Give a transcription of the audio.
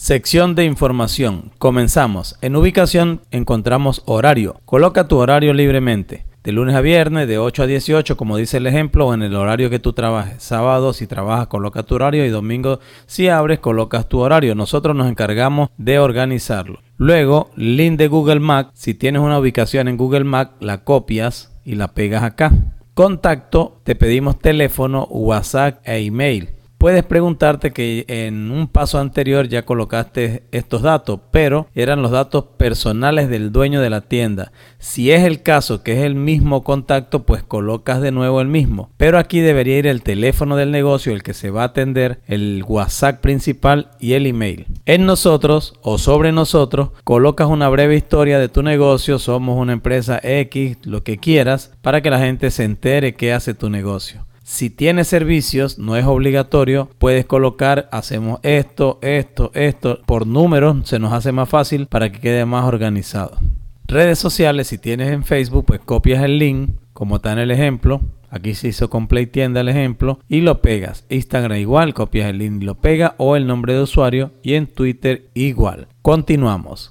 Sección de información. Comenzamos. En ubicación encontramos horario. Coloca tu horario libremente. De lunes a viernes, de 8 a 18, como dice el ejemplo, o en el horario que tú trabajes. Sábado, si trabajas, coloca tu horario. Y domingo, si abres, colocas tu horario. Nosotros nos encargamos de organizarlo. Luego, link de Google Maps. Si tienes una ubicación en Google Maps, la copias y la pegas acá. Contacto, te pedimos teléfono, WhatsApp e email. Puedes preguntarte que en un paso anterior ya colocaste estos datos, pero eran los datos personales del dueño de la tienda. Si es el caso que es el mismo contacto, pues colocas de nuevo el mismo. Pero aquí debería ir el teléfono del negocio, el que se va a atender, el WhatsApp principal y el email. En nosotros o sobre nosotros, colocas una breve historia de tu negocio, somos una empresa X, lo que quieras, para que la gente se entere qué hace tu negocio. Si tienes servicios, no es obligatorio, puedes colocar, hacemos esto, esto, esto, por números, se nos hace más fácil para que quede más organizado. Redes sociales, si tienes en Facebook, pues copias el link, como está en el ejemplo, Aquí se hizo con Play Tienda el ejemplo y lo pegas. Instagram igual, copias el link y lo pega o el nombre de usuario y en Twitter igual. Continuamos.